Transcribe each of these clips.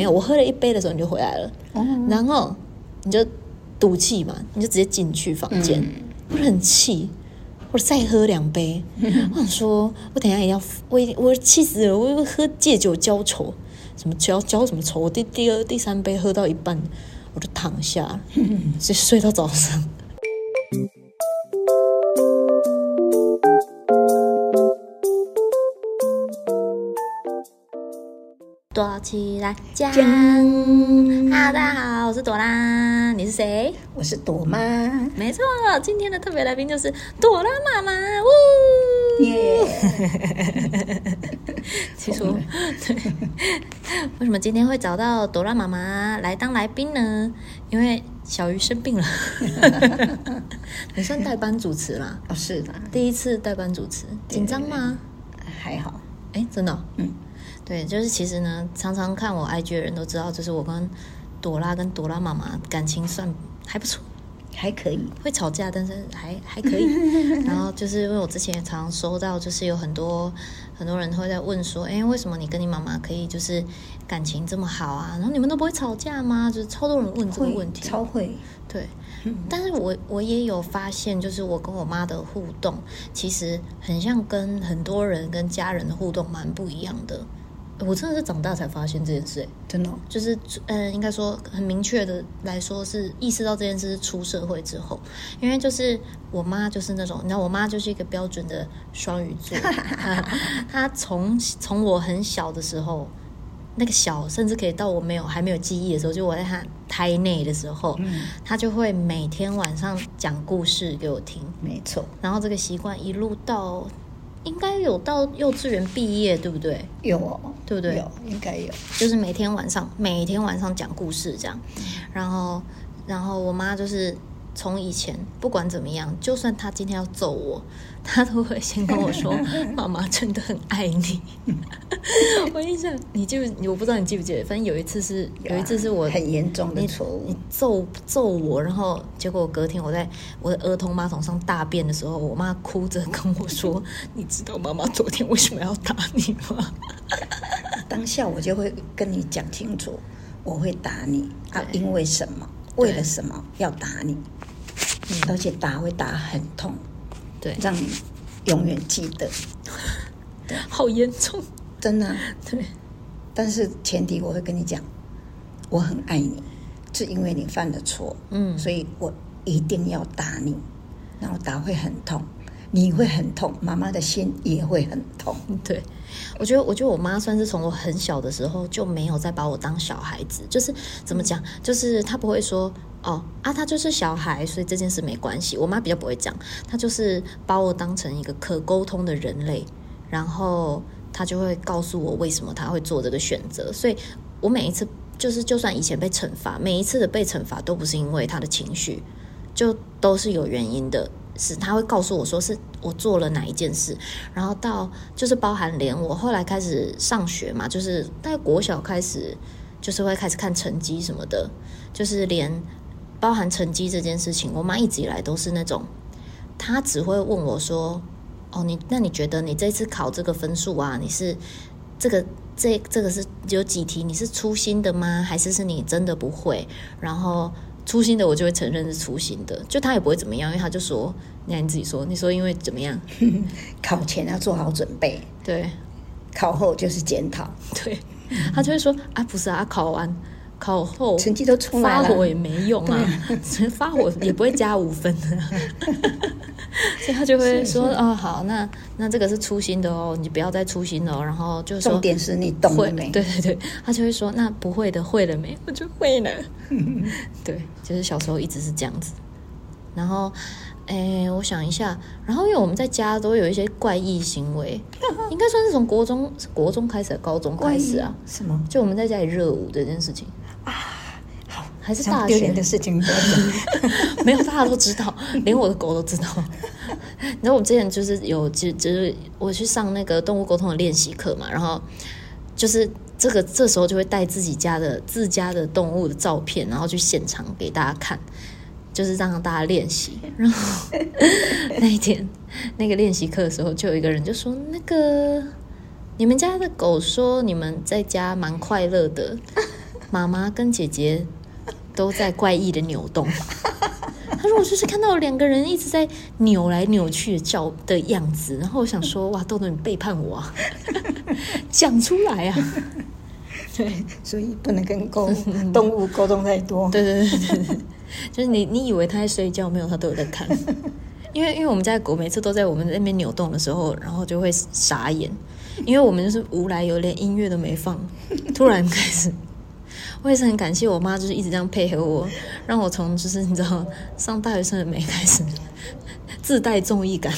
没有，我喝了一杯的时候你就回来了，嗯、然后你就赌气嘛，你就直接进去房间，嗯、我就很气，我再喝两杯，嗯、我想说，我等一下也要，我我气死了，我喝借酒浇愁，什么浇浇什么愁？我第第二第三杯喝到一半，我就躺下，嗯、就睡到早上。躲起来讲，Hello，大家好，我是朵拉，你是谁？我是朵妈，没错，今天的特别来宾就是朵拉妈妈，呜，耶！其实，对，为什么今天会找到朵拉妈妈来当来宾呢？因为小鱼生病了，你算代班主持啦？哦，是的，第一次代班主持，紧张吗？还好，哎，真的，嗯。对，就是其实呢，常常看我 IG 的人都知道，就是我跟朵拉跟朵拉妈妈感情算还不错，还可以，会吵架，但是还还可以。然后就是因为我之前也常常收到，就是有很多很多人会在问说，哎，为什么你跟你妈妈可以就是感情这么好啊？然后你们都不会吵架吗？就是超多人问这个问题，超会。对，但是我我也有发现，就是我跟我妈的互动，其实很像跟很多人跟家人的互动蛮不一样的。我真的是长大才发现这件事，真的，就是，嗯，应该说很明确的来说是意识到这件事是出社会之后，因为就是我妈就是那种，你知道，我妈就是一个标准的双鱼座，她从从我很小的时候，那个小甚至可以到我没有还没有记忆的时候，就我在她胎内的时候，嗯，她就会每天晚上讲故事给我听，没错，然后这个习惯一路到。应该有到幼稚园毕业，对不对？有哦，对不对？有，应该有。就是每天晚上，每天晚上讲故事这样，然后，然后我妈就是。从以前不管怎么样，就算他今天要揍我，他都会先跟我说：“ 妈妈真的很爱你。”我印象，你记不？我不知道你记不记得？反正有一次是有，有一次是我很严重的错误，你揍揍我，然后结果隔天我在我的儿童马桶上大便的时候，我妈哭着跟我说：“你知道妈妈昨天为什么要打你吗？” 当下我就会跟你讲清楚，我会打你啊，因为什么？为了什么要打你？而且打会打很痛，对，让你永远记得。好严重，真的。对，但是前提我会跟你讲，我很爱你，是因为你犯了错，嗯，所以我一定要打你，然后打会很痛。你会很痛，妈妈的心也会很痛。对，我觉得，我觉得我妈算是从我很小的时候就没有再把我当小孩子，就是怎么讲，就是她不会说哦啊，她就是小孩，所以这件事没关系。我妈比较不会讲，她就是把我当成一个可沟通的人类，然后她就会告诉我为什么她会做这个选择。所以我每一次就是，就算以前被惩罚，每一次的被惩罚都不是因为她的情绪，就都是有原因的。是，她会告诉我说是我做了哪一件事，然后到就是包含连我后来开始上学嘛，就是在国小开始，就是会开始看成绩什么的，就是连包含成绩这件事情，我妈一直以来都是那种，她只会问我说：“哦，你那你觉得你这次考这个分数啊，你是这个这这个是有几题你是粗心的吗？还是是你真的不会？”然后。粗心的我就会承认是粗心的，就她也不会怎么样，因为她就说，你看你自己说，你说因为怎么样？考前要做好准备，对，考后就是检讨，对，她就会说啊，不是啊，考完考后成绩都出来了，发火也没用啊，对发火也不会加五分的。所以他就会说：“哦，好，那那这个是粗心的哦，你不要再粗心了。”然后就说：“重点是你懂了没？”对对对，他就会说：“那不会的，会了没？”我就会了。对，就是小时候一直是这样子。然后，哎，我想一下，然后因为我们在家都有一些怪异行为，应该算是从国中国中开始，高中开始啊？什么？就我们在家里热舞这件事情啊。还是大学的事情，没有，大家都知道，连我的狗都知道。你知道我之前就是有，就就是我去上那个动物沟通的练习课嘛，然后就是这个这时候就会带自己家的自家的动物的照片，然后去现场给大家看，就是让大家练习。然后 那一天那个练习课的时候，就有一个人就说：“那个你们家的狗说你们在家蛮快乐的。”妈妈跟姐姐都在怪异的扭动。他说：“我就是看到两个人一直在扭来扭去的叫的样子，然后我想说，哇，豆豆你背叛我啊，讲出来啊！对，所以不能跟沟动物沟通太多。对对对对对，就是你你以为他在睡觉，没有，他都有在看。因为因为我们家的狗每次都在我们那边扭动的时候，然后就会傻眼，因为我们就是无来由，连音乐都没放，突然开始。”我也是很感谢我妈，就是一直这样配合我，让我从就是你知道上大学生的美开始自带综艺感，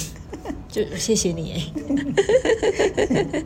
就谢谢你哎。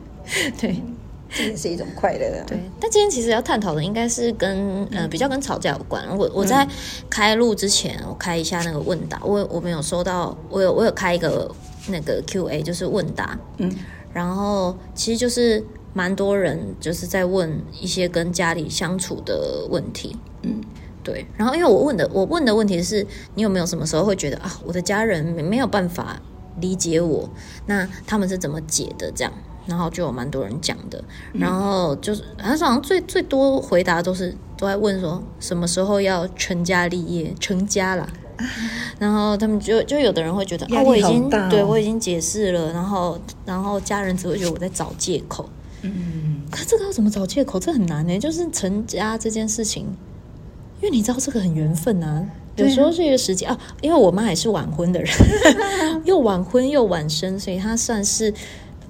对，这也是一种快乐啊。对，但今天其实要探讨的应该是跟呃比较跟吵架有关。我我在开录之前，我开一下那个问答，我我没有收到，我有我有开一个那个 Q&A，就是问答，嗯，然后其实就是。蛮多人就是在问一些跟家里相处的问题，嗯，对。然后因为我问的，我问的问题是你有没有什么时候会觉得啊，我的家人没有办法理解我，那他们是怎么解的？这样，然后就有蛮多人讲的。然后就是，好像最最多回答都是都在问说什么时候要成家立业，成家啦。然后他们就就有的人会觉得啊，我已经对我已经解释了，然后然后家人只会觉得我在找借口。嗯，可这个要怎么找借口？这很难呢。就是成家这件事情，因为你知道这个很缘分啊。有时候是一个时机啊。因为我妈也是晚婚的人，又晚婚又晚生，所以她算是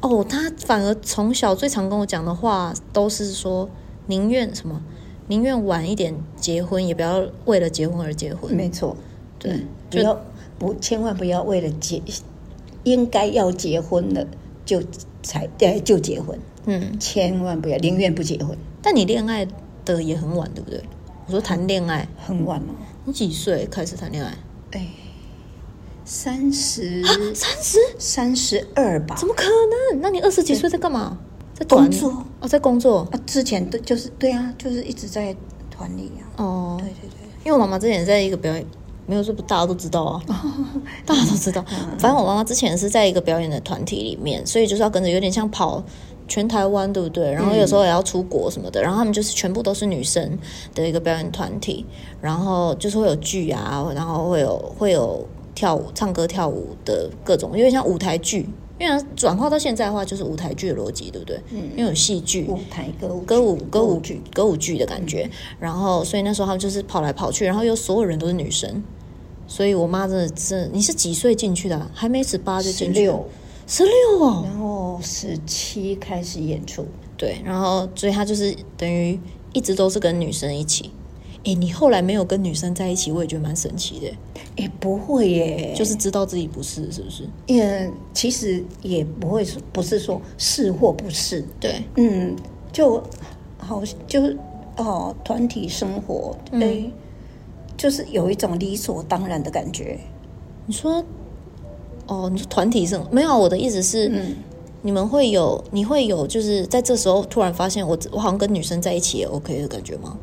哦，她反而从小最常跟我讲的话都是说，宁愿什么，宁愿晚一点结婚，也不要为了结婚而结婚。没错，对，嗯、不要不千万不要为了结，应该要结婚了就才对就结婚。嗯，千万不要，宁愿不结婚。但你恋爱的也很晚，对不对？我说谈恋爱很晚了。你几岁开始谈恋爱？哎，三十，三十，三十二吧？怎么可能？那你二十几岁在干嘛？在工作哦，在工作啊。之前的就是对啊，就是一直在团里啊。哦，对对对，因为我妈妈之前在一个表演，没有说不，大家都知道啊，大家都知道。反正我妈妈之前是在一个表演的团体里面，所以就是要跟着，有点像跑。全台湾对不对？然后有时候也要出国什么的，嗯、然后他们就是全部都是女生的一个表演团体，然后就是会有剧啊，然后会有会有跳舞、唱歌、跳舞的各种，因为像舞台剧。因为转化到现在的话，就是舞台剧的逻辑，对不对？嗯，因为有戏剧、舞台歌舞、歌舞、歌舞剧、歌舞剧的感觉。嗯、然后，所以那时候他们就是跑来跑去，然后又所有人都是女生，所以我妈真的是，你是几岁进去的、啊？还没十八就进去了。十六哦，然后十七开始演出，对，然后所以他就是等于一直都是跟女生一起。哎，你后来没有跟女生在一起，我也觉得蛮神奇的。哎，不会耶，就是知道自己不是，是不是？也其实也不会说，不是说是或不是。对，嗯，就好，就哦，团体生活，对，嗯，就是有一种理所当然的感觉。你说。哦，你说团体生没有？我的意思是，嗯、你们会有，你会有，就是在这时候突然发现我，我我好像跟女生在一起也 OK 的感觉吗？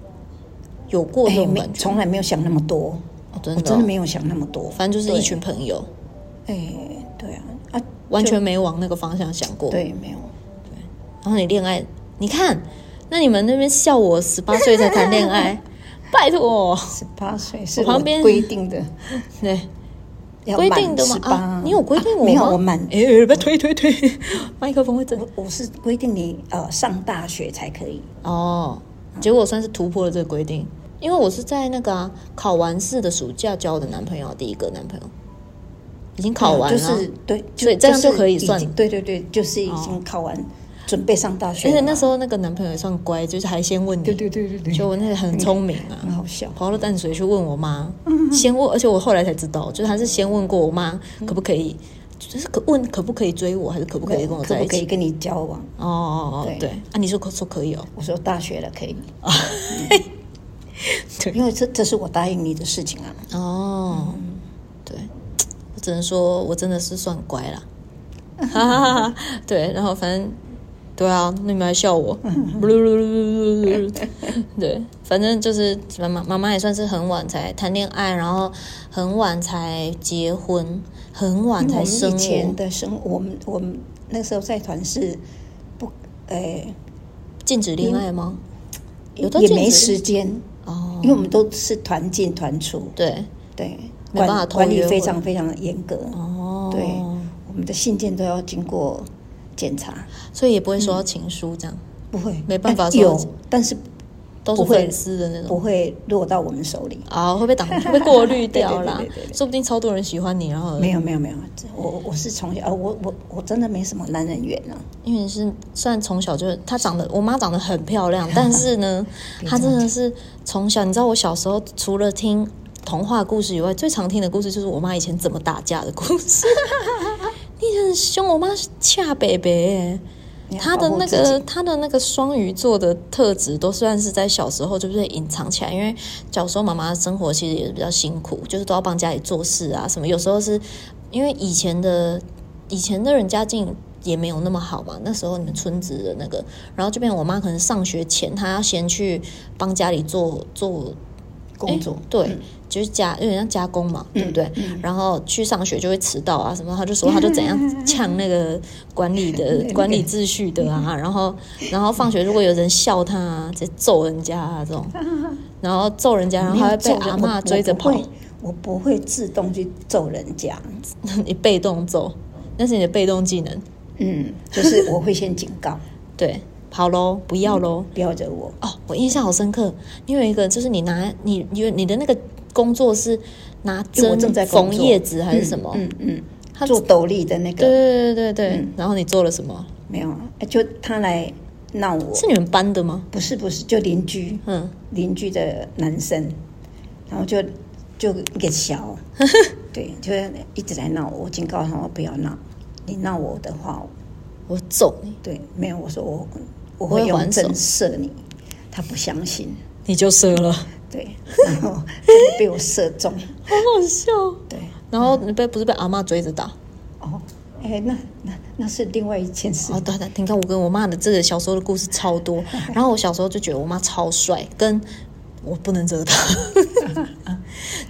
有过这种感觉？从来没有想那么多，哦、真的、哦，我真的没有想那么多。反正就是一群朋友。哎，对啊，啊，完全没往那个方向想过。对，没有。对，然后你恋爱，你看，那你们那边笑我十八岁才谈恋爱，拜托，十八岁是我旁边规定的，对。规定的吗？啊，你有规定我吗？没有，我满。哎，别推推推，麦克风会震。我是规定你呃上大学才可以。哦，结果算是突破了这个规定，因为我是在那个考完试的暑假交的男朋友，第一个男朋友已经考完了，就是对，所以这样就可以算。对对对，就是已经考完。准备上大学，而且那时候那个男朋友也算乖，就是还先问你，对对对对对，就我那个很聪明啊，很好笑，跑到淡水去问我妈，先问，而且我后来才知道，就是他是先问过我妈可不可以，就是可问可不可以追我，还是可不可以跟我在一起，可以跟你交往？哦哦哦，对。啊，你说可说可以哦，我说大学了可以。啊，对，因为这这是我答应你的事情啊。哦，对，我只能说我真的是算乖了，哈哈哈，对，然后反正。对啊，那你们还笑我，对，反正就是妈妈妈妈也算是很晚才谈恋爱，然后很晚才结婚，很晚才生我。以前的生，我们我们那时候在团是不，哎，禁止恋爱吗？有的也没时间哦，因为我们都是团进团出，对对，没办法管理非常非常的严格哦。对，我们的信件都要经过检查，所以也不会收到情书这样，不会，没办法有，但是。都是粉丝的那种，不会落到我们手里啊、哦，会被挡，会被过滤掉啦。说不定超多人喜欢你，然后没有没有没有，我我是从小，我我我真的没什么男人缘啊。因为是虽然从小就是她长得，我妈长得很漂亮，但是呢，她真的是从小，你知道我小时候除了听童话故事以外，最常听的故事就是我妈以前怎么打架的故事。你很凶，我妈恰北北。他的那个他的那个双鱼座的特质都算是在小时候就是隐藏起来，因为小时候妈妈的生活其实也是比较辛苦，就是都要帮家里做事啊什么。有时候是因为以前的以前的人家境也没有那么好嘛，那时候你们村子的那个，然后这边我妈可能上学前她要先去帮家里做做工作，对。嗯就是加有点像加工嘛，对不对？嗯嗯、然后去上学就会迟到啊什么，他就说他就怎样呛那个管理的 管理秩序的啊，然后然后放学如果有人笑他啊，就揍人家啊这种，然后揍人家，然后还会被阿嬷追着跑。我不会自动去揍人家，你被动揍，那是你的被动技能。嗯，就是我会先警告，对，好喽，不要喽，嗯、不要惹我。哦，我印象好深刻，因为有一个就是你拿你你你的那个。工作是拿针缝叶子还是什么？嗯嗯，他、嗯、做斗笠的那个。对对对然后你做了什么？没有，就他来闹我。是你们班的吗？不是不是，就邻居。嗯，邻居的男生，然后就就给小，对，就一直来闹我。我警告他，我不要闹。你闹我的话，我揍你。对，没有，我说我我会用针射你。他不相信，你就射了。对，然后被我射中，好好笑。对，然后你被不是被阿妈追着打？哦，哎，那那那是另外一件事。哦，对对，你看我跟我妈的这个小时候的故事超多。然后我小时候就觉得我妈超帅，跟我不能惹她。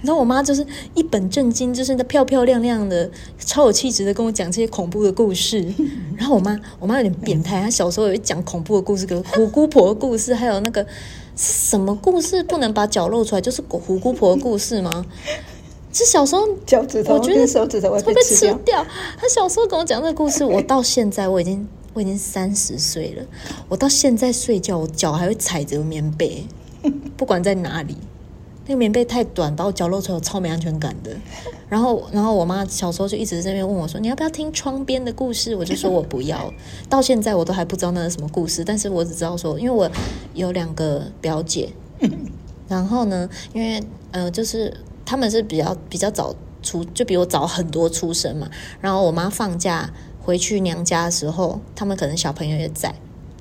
你知道我妈就是一本正经，就是那漂漂亮亮的，超有气质的跟我讲这些恐怖的故事。然后我妈，我妈有点变态，她小时候有讲恐怖的故事，跟虎姑婆的故事，还有那个。什么故事不能把脚露出来？就是虎姑婆的故事吗？是小时候脚趾头，我觉得手指头会被吃掉。她小时候跟我讲这个故事，我到现在我已经我已经三十岁了，我到现在睡觉，我脚还会踩着棉被，不管在哪里。那个棉被太短，把我脚露出来，我超没安全感的。然后，然后我妈小时候就一直在那边问我说：“你要不要听窗边的故事？”我就说我不要。到现在我都还不知道那是什么故事，但是我只知道说，因为我有两个表姐，然后呢，因为呃，就是他们是比较比较早出，就比我早很多出生嘛。然后我妈放假回去娘家的时候，他们可能小朋友也在。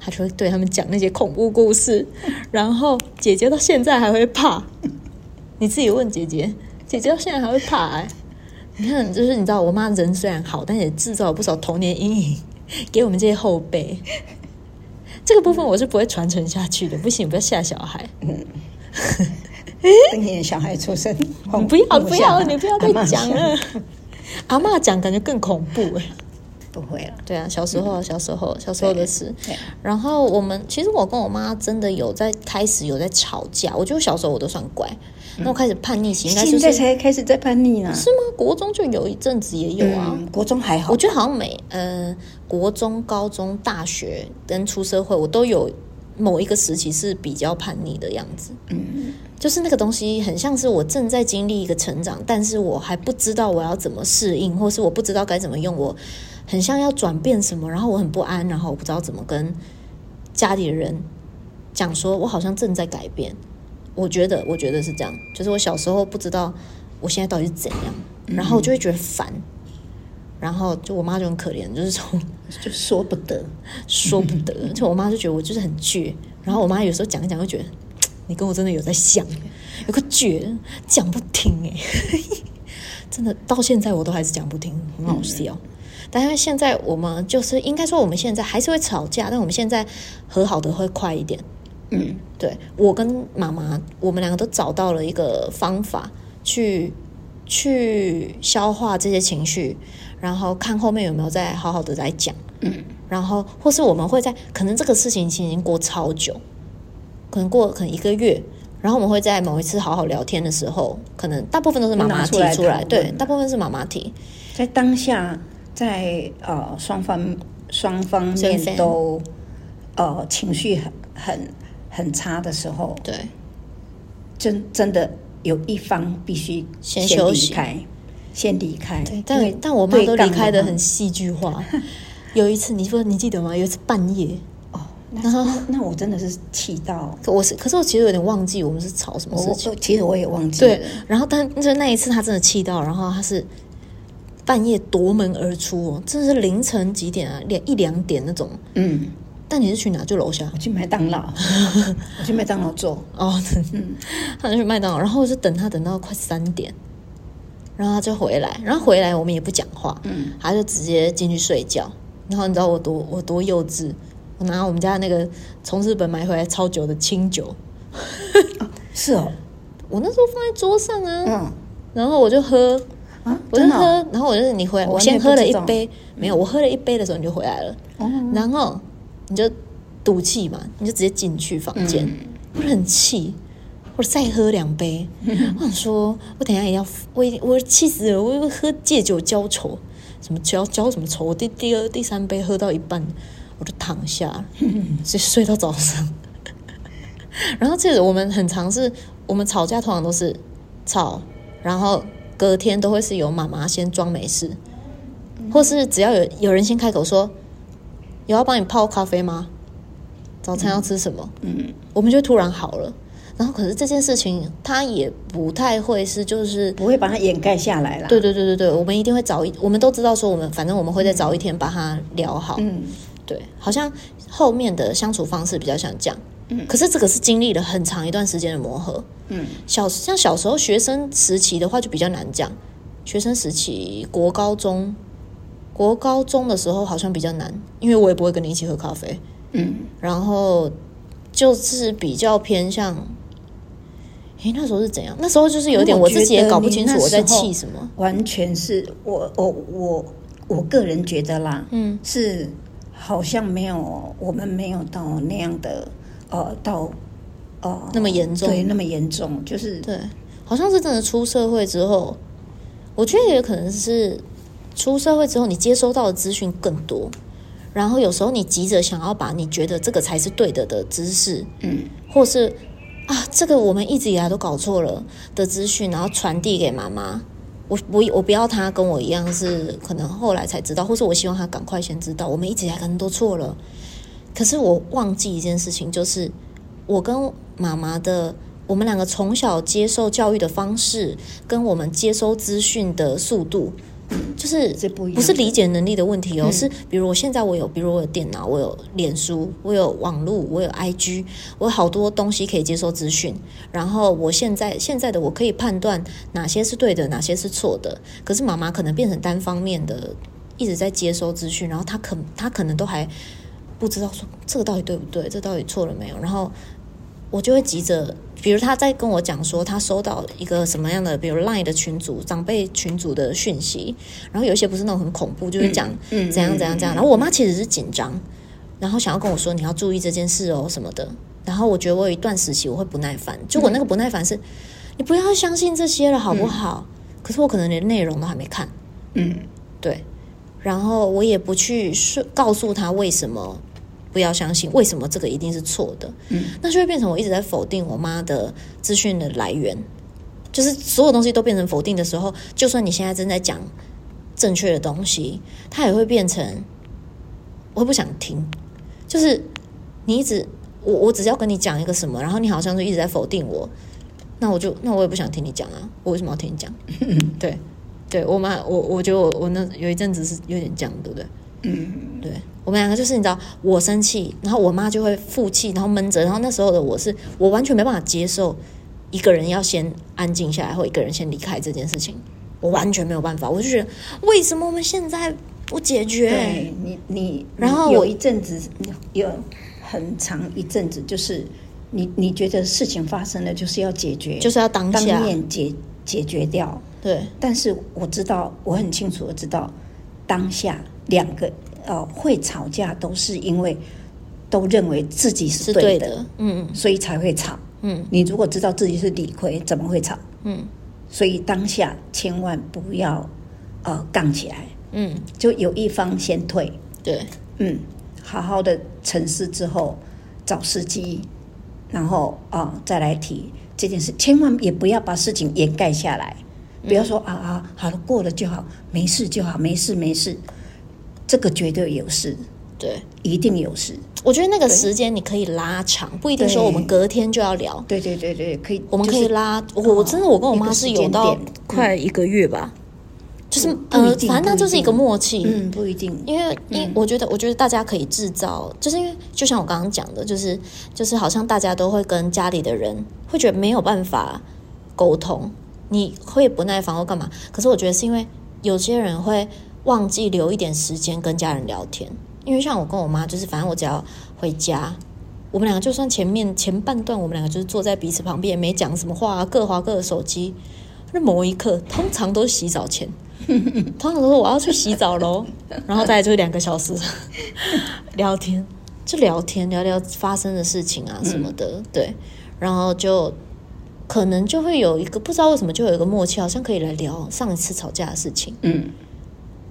她就会对他们讲那些恐怖故事，然后姐姐到现在还会怕。你自己问姐姐，姐姐到现在还会怕哎、欸。你看，就是你知道，我妈人虽然好，但也制造了不少童年阴影给我们这些后辈。这个部分我是不会传承下去的，不行，不要吓小孩。嗯，今年小孩出生，你不要不要，你不要再讲了。阿嬷讲感觉更恐怖哎、欸。不会了，对啊，小时候，小时候，小时候的事。然后我们其实我跟我妈真的有在开始有在吵架。我觉得小时候我都算乖，那、嗯、我开始叛逆期应该就是、现在才开始在叛逆呢？是吗？国中就有一阵子也有啊、嗯，国中还好。我觉得好像每呃国中、高中、大学跟出社会，我都有某一个时期是比较叛逆的样子。嗯，就是那个东西很像是我正在经历一个成长，但是我还不知道我要怎么适应，或是我不知道该怎么用我。很像要转变什么，然后我很不安，然后我不知道怎么跟家里的人讲，说我好像正在改变。我觉得，我觉得是这样，就是我小时候不知道我现在到底是怎样，然后我就会觉得烦，然后就我妈就很可怜，就是从 就说不得，说不得，就我妈就觉得我就是很倔，然后我妈有时候讲一讲就觉得你跟我真的有在像，有个倔，讲不听哎，真的到现在我都还是讲不听，很好笑。但是现在我们就是应该说，我们现在还是会吵架，但我们现在和好的会快一点。嗯，对，我跟妈妈，我们两个都找到了一个方法去去消化这些情绪，然后看后面有没有再好好的再讲。嗯，然后或是我们会在可能这个事情已经过超久，可能过可能一个月，然后我们会在某一次好好聊天的时候，可能大部分都是妈妈提出来，出来对，大部分是妈妈提，在当下，在呃双方双方面都呃情绪很很很差的时候，对，真真的有一方必须先离开，先离开。对，但但我妈都离开的很戏剧化。有一次，你说你记得吗？有一次半夜。然后那，那我真的是气到，可我是，可是我其实有点忘记我们是吵什么事情。其实我也忘记。对，然后但就那一次他真的气到，然后他是半夜夺门而出哦，真的是凌晨几点啊？两一两点那种。嗯。但你是去哪？就楼下。我去麦当劳。我去麦当劳坐。哦，嗯。他就去麦当劳，然后我就等他等到快三点，然后他就回来，然后回来我们也不讲话，嗯，他就直接进去睡觉。然后你知道我多我多幼稚。我拿我们家那个从日本买回来超久的清酒，是哦，我那时候放在桌上啊，嗯，然后我就喝，啊，我就喝，然后我就是你回来，我先喝了一杯，没有，我喝了一杯的时候你就回来了，然后你就赌气嘛，你就直接进去房间，我很气，我再喝两杯，我想说，我等下也要，我我气死了，我喝借酒浇愁，什么浇浇什么愁，我第第二第三杯喝到一半。我就躺下，就睡到早上。然后这个我们很常是，我们吵架通常都是吵，然后隔天都会是由妈妈先装没事，或是只要有有人先开口说，有要帮你泡咖啡吗？早餐要吃什么？嗯，我们就突然好了。然后可是这件事情他也不太会是，就是不会把它掩盖下来了。对对对对对，我们一定会早一，我们都知道说我们反正我们会在早一天把它聊好。嗯。对，好像后面的相处方式比较像这样，嗯，可是这个是经历了很长一段时间的磨合，嗯，小像小时候学生时期的话就比较难讲，学生时期国高中，国高中的时候好像比较难，因为我也不会跟你一起喝咖啡，嗯，然后就是比较偏向，诶，那时候是怎样？那时候就是有点我自己也搞不清楚我在气什么，完全是我我我我个人觉得啦，嗯，是。好像没有，我们没有到那样的，呃，到，呃，那么严重，对，那么严重，就是对，好像是真的出社会之后，我觉得也可能是出社会之后，你接收到的资讯更多，然后有时候你急着想要把你觉得这个才是对的的知识，嗯，或是啊，这个我们一直以来都搞错了的资讯，然后传递给妈妈。我我我不要他跟我一样是可能后来才知道，或是我希望他赶快先知道。我们一直以来可能都错了，可是我忘记一件事情，就是我跟妈妈的，我们两个从小接受教育的方式，跟我们接收资讯的速度。就是不是理解能力的问题哦，是比如我现在我有，比如我有电脑，我有脸书，我有网络，我有 IG，我有好多东西可以接收资讯。然后我现在现在的我可以判断哪些是对的，哪些是错的。可是妈妈可能变成单方面的一直在接收资讯，然后她可她可能都还不知道说这个到底对不对，这到底错了没有，然后。我就会急着，比如他在跟我讲说他收到一个什么样的，比如 Line 的群组、长辈群组的讯息，然后有一些不是那种很恐怖，就是讲怎样怎样怎样。然后我妈其实是紧张，然后想要跟我说你要注意这件事哦什么的。然后我觉得我有一段时期我会不耐烦，就我那个不耐烦是，你不要相信这些了好不好？可是我可能连内容都还没看，嗯，对，然后我也不去说告诉他为什么。不要相信，为什么这个一定是错的？嗯，那就会变成我一直在否定我妈的资讯的来源，就是所有东西都变成否定的时候，就算你现在正在讲正确的东西，它也会变成我会不想听。就是你一直我我只要跟你讲一个什么，然后你好像就一直在否定我，那我就那我也不想听你讲啊，我为什么要听你讲？对，对我妈，我我觉得我我那有一阵子是有点这样，对不对？嗯，对。我们两个就是你知道，我生气，然后我妈就会负气，然后闷着，然后那时候的我是，我完全没办法接受一个人要先安静下来，或一个人先离开这件事情，我完全没有办法。我就觉得，为什么我们现在不解决？对你，你，然后有一阵子，有很长一阵子，就是你，你觉得事情发生了，就是要解决，就是要当下当面解解决掉。对，但是我知道，我很清楚的知道，当下两个。呃，会吵架都是因为都认为自己是对的，嗯，所以才会吵。嗯，你如果知道自己是理亏，怎么会吵？嗯，所以当下千万不要呃杠起来。嗯，就有一方先退。对，嗯，好好的沉思之后找时机，然后啊、呃、再来提这件事，千万也不要把事情掩盖下来，不要说、嗯、啊啊好了过了就好，没事就好，没事没事，这个绝对有事。对，一定有事。我觉得那个时间你可以拉长，不一定说我们隔天就要聊。对对对对，可以，我们可以拉。就是、我真的，我跟我妈是有到快一个月吧，嗯、就是呃，反正那就是一个默契。嗯，不一定，因为因为我觉得，我觉得大家可以制造，就是因为就像我刚刚讲的，就是就是好像大家都会跟家里的人会觉得没有办法沟通，你会不耐烦或干嘛。可是我觉得是因为有些人会忘记留一点时间跟家人聊天。因为像我跟我妈，就是反正我只要回家，我们两个就算前面前半段，我们两个就是坐在彼此旁边，也没讲什么话，各划各的手机。那某一刻，通常都是洗澡前，通常都是我要去洗澡喽，然后再来就是两个小时 聊天，就聊天聊聊发生的事情啊什么的，嗯、对，然后就可能就会有一个不知道为什么就有一个默契，好像可以来聊上一次吵架的事情，嗯。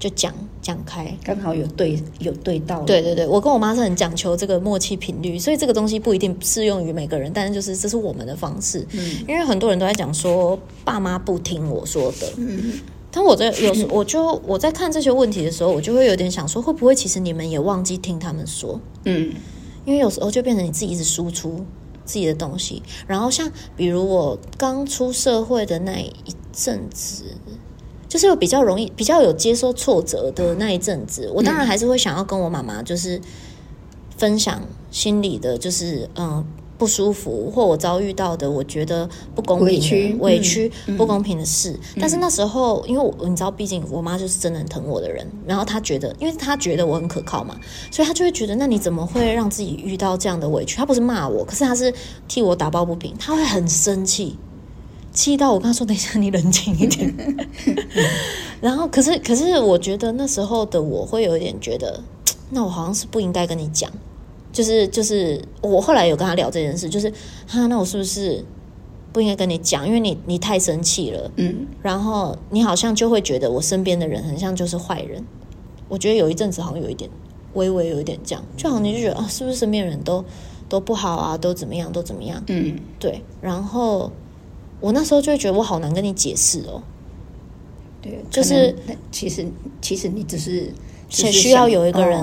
就讲讲开，刚好有对有对到。对对对，我跟我妈是很讲求这个默契频率，所以这个东西不一定适用于每个人，但是就是这是我们的方式。嗯，因为很多人都在讲说爸妈不听我说的。嗯，但我在有时 我就我在看这些问题的时候，我就会有点想说，会不会其实你们也忘记听他们说？嗯，因为有时候就变成你自己一直输出自己的东西，然后像比如我刚出社会的那一阵子。就是有比较容易、比较有接受挫折的那一阵子，我当然还是会想要跟我妈妈，就是分享心里的，就是嗯不舒服或我遭遇到的，我觉得不公平、委屈、委屈、不公平的事。但是那时候，因为我你知道，毕竟我妈就是真的很疼我的人，然后她觉得，因为她觉得我很可靠嘛，所以她就会觉得，那你怎么会让自己遇到这样的委屈？她不是骂我，可是她是替我打抱不平，她会很生气。气到我跟他说：“等一下，你冷静一点。”然后，可是，可是，我觉得那时候的我会有一点觉得，那我好像是不应该跟你讲。就是，就是，我后来有跟他聊这件事，就是，哈，那我是不是不应该跟你讲？因为你，你太生气了。嗯。然后你好像就会觉得我身边的人很像就是坏人。我觉得有一阵子好像有一点，微微有一点这样，就好像你就觉得啊，是不是身边人都都不好啊，都怎么样，都怎么样？嗯，对。然后。我那时候就会觉得我好难跟你解释哦，对，就是其实其实你只是需需要有一个人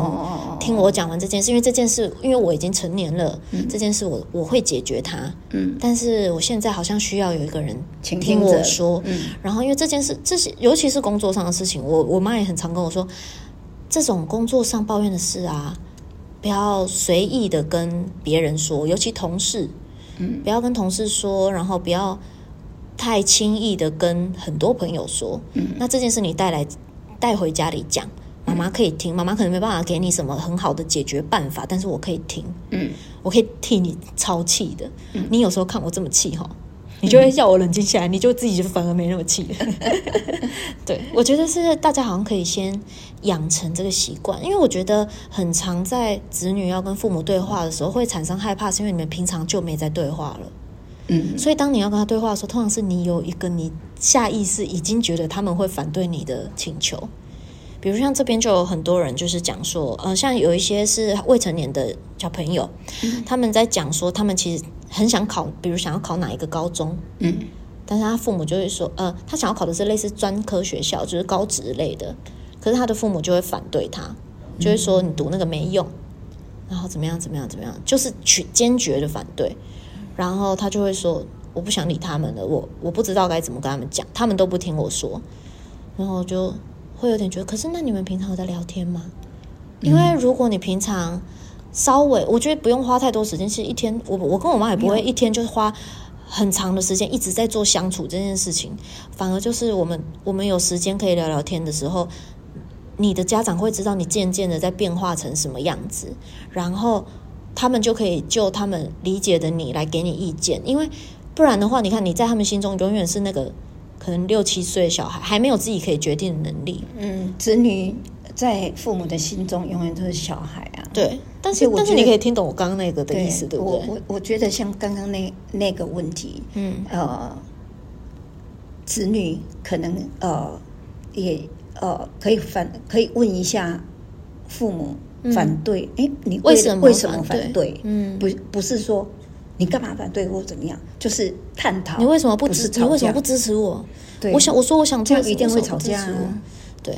听我讲完这件事，因为这件事因为我已经成年了，这件事我我会解决它，嗯，但是我现在好像需要有一个人听我说，嗯，然后因为这件事这些尤其是工作上的事情，我我妈也很常跟我说，这种工作上抱怨的事啊，不要随意的跟别人说，尤其同事，嗯，不要跟同事说，然后不要。太轻易的跟很多朋友说，嗯，那这件事你带来带回家里讲，妈妈可以听，妈妈可能没办法给你什么很好的解决办法，但是我可以听，嗯，我可以替你超气的，嗯，你有时候看我这么气哈，你就会叫我冷静下来，你就自己就反而没那么气。对，我觉得是大家好像可以先养成这个习惯，因为我觉得很常在子女要跟父母对话的时候会产生害怕，是因为你们平常就没在对话了。嗯，所以当你要跟他对话的时候，通常是你有一个你下意识已经觉得他们会反对你的请求，比如像这边就有很多人就是讲说，呃，像有一些是未成年的小朋友，嗯、他们在讲说他们其实很想考，比如想要考哪一个高中，嗯，但是他父母就会说，呃，他想要考的是类似专科学校，就是高职类的，可是他的父母就会反对他，就会说你读那个没用，然后怎么样怎么样怎么样，就是去坚决的反对。然后他就会说：“我不想理他们了，我我不知道该怎么跟他们讲，他们都不听我说。”然后就会有点觉得，可是那你们平常有在聊天吗？因为如果你平常稍微，我觉得不用花太多时间。其实一天，我我跟我妈也不会一天就是花很长的时间一直在做相处这件事情，反而就是我们我们有时间可以聊聊天的时候，你的家长会知道你渐渐的在变化成什么样子，然后。他们就可以就他们理解的你来给你意见，因为不然的话，你看你在他们心中永远是那个可能六七岁的小孩，还没有自己可以决定的能力。嗯，子女在父母的心中永远都是小孩啊。对，但是但是你可以听懂我刚刚那个的意思，对，对不对？我我我觉得像刚刚那那个问题，嗯呃，子女可能呃也呃可以反可以问一下父母反对，哎、嗯，你为，什么为什么反对？嗯，不不是说你干嘛反对或怎么样，就是探讨你为什么不支持？你为什么不支持我？对，我想我说我想做，一定会吵架、啊。对。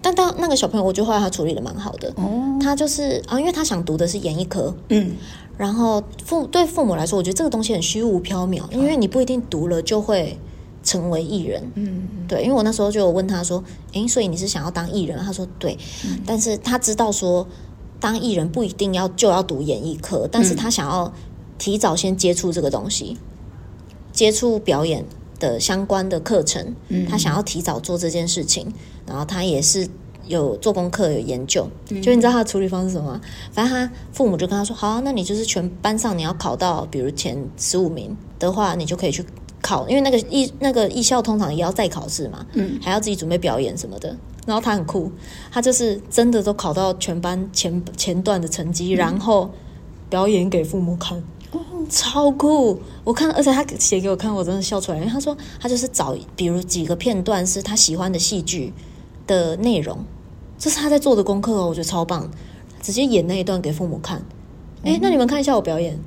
但当那个小朋友，我觉得后来他处理的蛮好的。哦，他就是啊，因为他想读的是演艺科。嗯，然后父对父母来说，我觉得这个东西很虚无缥缈，因为你不一定读了就会成为艺人。嗯，对，因为我那时候就有问他说：“诶，所以你是想要当艺人？”他说：“对。嗯”但是他知道说，当艺人不一定要就要读演艺科，但是他想要提早先接触这个东西，接触表演的相关的课程。嗯，他想要提早做这件事情。然后他也是有做功课、有研究，就你知道他的处理方式是什么吗？反正他父母就跟他说：“好啊，那你就是全班上你要考到，比如前十五名的话，你就可以去考，因为那个艺那个艺校通常也要再考试嘛，嗯，还要自己准备表演什么的。然后他很酷，他就是真的都考到全班前前段的成绩，然后表演给父母看，超酷！我看，而且他写给我看，我真的笑出来，因为他说他就是找比如几个片段是他喜欢的戏剧。”的内容，这是他在做的功课哦，我觉得超棒，直接演那一段给父母看。哎，那你们看一下我表演，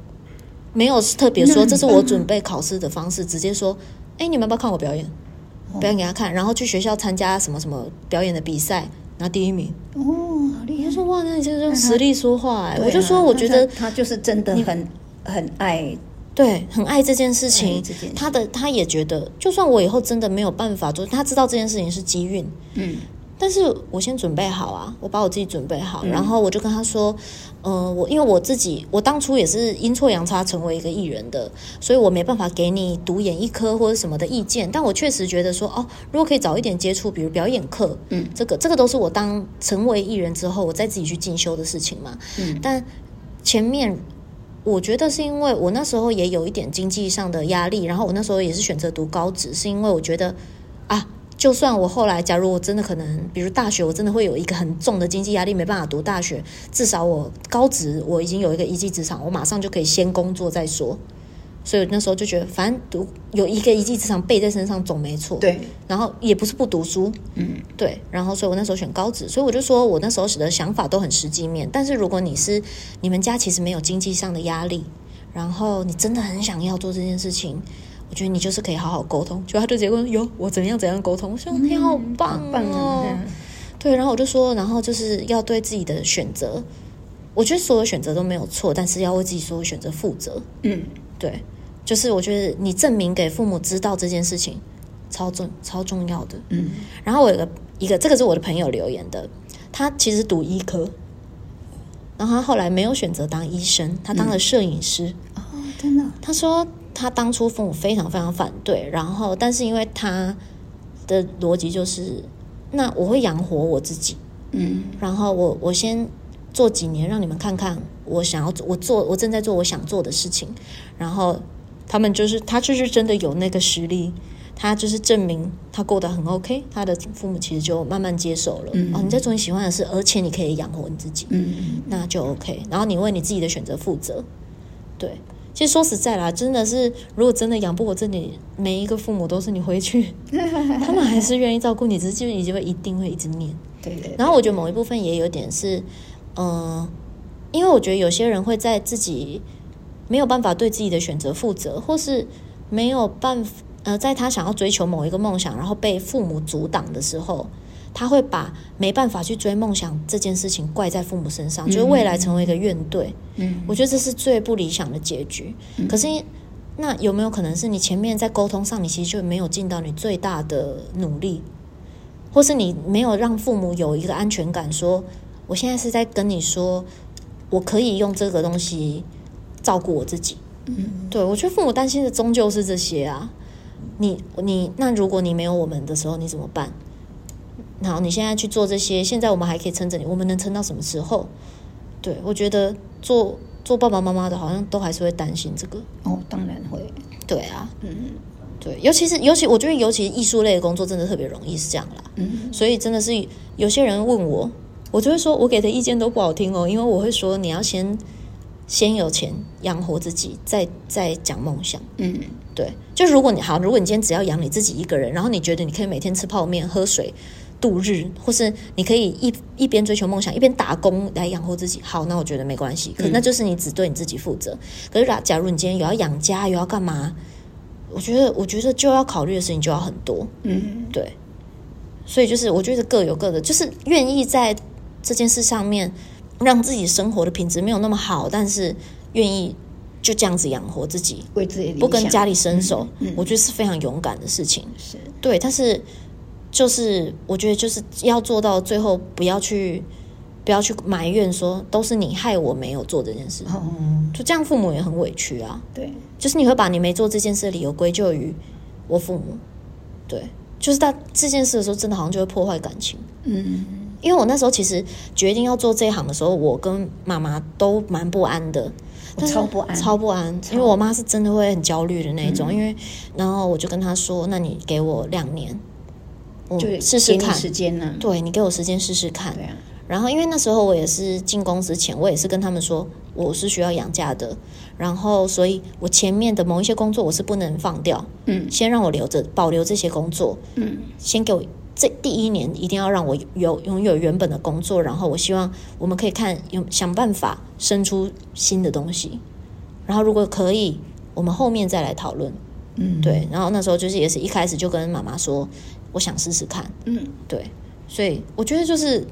没有特别说这是我准备考试的方式，直接说，哎，你们要不要看我表演？表演给他看，然后去学校参加什么什么表演的比赛，拿第一名。哦，好厉害！他说哇，那你就是用实力说话哎，我就说我觉得他就是真的很很爱。对，很爱这件事情。他的他也觉得，就算我以后真的没有办法做，他知道这件事情是机运。嗯，但是我先准备好啊，我把我自己准备好，嗯、然后我就跟他说，嗯、呃，我因为我自己，我当初也是阴错阳差成为一个艺人的，所以我没办法给你读演艺科或者什么的意见。但我确实觉得说，哦，如果可以早一点接触，比如表演课，嗯，这个这个都是我当成为艺人之后，我再自己去进修的事情嘛。嗯，但前面。我觉得是因为我那时候也有一点经济上的压力，然后我那时候也是选择读高职，是因为我觉得啊，就算我后来假如我真的可能，比如大学我真的会有一个很重的经济压力，没办法读大学，至少我高职我已经有一个一技之长，我马上就可以先工作再说。所以那时候就觉得，反正读有一个一技之长背在身上总没错。对。然后也不是不读书，嗯，对。然后所以我那时候选高职，所以我就说我那时候的想法都很实际面。但是如果你是你们家其实没有经济上的压力，然后你真的很想要做这件事情，我觉得你就是可以好好沟通。就他就结果有我怎样怎样沟通，我说你好棒哦。棒啊，对，然后我就说，然后就是要对自己的选择，我觉得所有选择都没有错，但是要为自己所有选择负责。嗯。对，就是我觉得你证明给父母知道这件事情超重超重要的。嗯，然后我有个一个，这个是我的朋友留言的，他其实读医科，然后他后来没有选择当医生，他当了摄影师。哦，真的？他说他当初父母非常非常反对，然后但是因为他的逻辑就是，那我会养活我自己。嗯，然后我我先。做几年，让你们看看我想要做，我做，我正在做我想做的事情。然后他们就是，他就是真的有那个实力，他就是证明他过得很 OK。他的父母其实就慢慢接受了。嗯，哦，你在做你喜欢的事，而且你可以养活你自己，嗯，那就 OK。然后你为你自己的选择负责。对，其实说实在啦，真的是，如果真的养不活自己，每一个父母都是你回去，他们还是愿意照顾你，只是就你就会一定会一直念。对，对对。然后我觉得某一部分也有点是。嗯，因为我觉得有些人会在自己没有办法对自己的选择负责，或是没有办法呃，在他想要追求某一个梦想，然后被父母阻挡的时候，他会把没办法去追梦想这件事情怪在父母身上，就是未来成为一个怨怼。嗯，我觉得这是最不理想的结局。可是，那有没有可能是你前面在沟通上，你其实就没有尽到你最大的努力，或是你没有让父母有一个安全感，说。我现在是在跟你说，我可以用这个东西照顾我自己。嗯，对，我觉得父母担心的终究是这些啊。你你那如果你没有我们的时候，你怎么办？然后你现在去做这些，现在我们还可以撑着你，我们能撑到什么时候？对，我觉得做做爸爸妈妈的，好像都还是会担心这个。哦，当然会。对啊，嗯，对，尤其是尤其，我觉得尤其艺术类的工作真的特别容易是这样啦。嗯，所以真的是有些人问我。我就会说，我给的意见都不好听哦，因为我会说你要先先有钱养活自己，再再讲梦想。嗯，对，就如果你好，如果你今天只要养你自己一个人，然后你觉得你可以每天吃泡面、喝水度日，或是你可以一一边追求梦想，一边打工来养活自己，好，那我觉得没关系。可那就是你只对你自己负责。可是，假如你今天有要养家，有要干嘛？我觉得，我觉得就要考虑的事情就要很多。嗯，对。所以就是，我觉得各有各的，就是愿意在这件事上面让自己生活的品质没有那么好，但是愿意就这样子养活自己，为自己不跟家里伸手，嗯嗯、我觉得是非常勇敢的事情。是对，但是就是我觉得就是要做到最后，不要去不要去埋怨说都是你害我没有做这件事。哦，就这样，父母也很委屈啊。对，就是你会把你没做这件事的理由归咎于我父母。对。就是在这件事的时候，真的好像就会破坏感情。嗯，因为我那时候其实决定要做这一行的时候，我跟妈妈都蛮不安的，超不安，超不安。因为我妈是真的会很焦虑的那一种。嗯、因为，然后我就跟她说：“那你给我两年，我试试看时间呢？对，你给我时间试试看。对啊。然后，因为那时候我也是进公司前，我也是跟他们说我是需要养家的。然后，所以我前面的某一些工作我是不能放掉，嗯，先让我留着，保留这些工作，嗯，先给我这第一年一定要让我有拥有原本的工作，然后我希望我们可以看有想办法生出新的东西，然后如果可以，我们后面再来讨论，嗯，对，然后那时候就是也是一开始就跟妈妈说，我想试试看，嗯，对，所以我觉得就是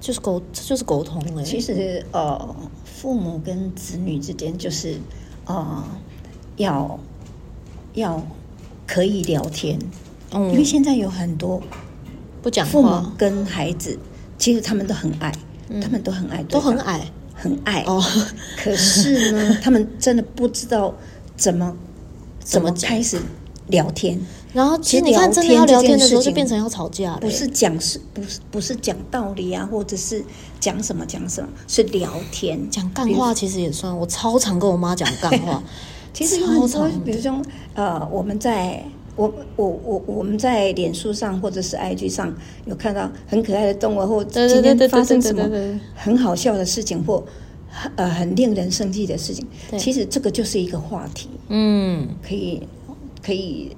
就是沟就是沟通了，其实呃。父母跟子女之间就是，啊、呃，要要可以聊天，嗯，因为现在有很多不讲话，父母跟孩子其实他们都很爱，嗯、他们都很爱，都很爱，很爱哦。可是 呢，他们真的不知道怎么怎么开始聊天。然后其实你看，真的要聊天的时候，就变成要吵架了。不是讲是，不是不是讲道理啊，或者是讲什么讲什么，是聊天讲干话，其实也算。我超常跟我妈讲干话，其实有很多，比如说呃，我们在我我我我们在脸书上或者是 IG 上有看到很可爱的动物，或今天发生什么很好笑的事情，或呃很令人生气的事情，其实这个就是一个话题。嗯，可以可以。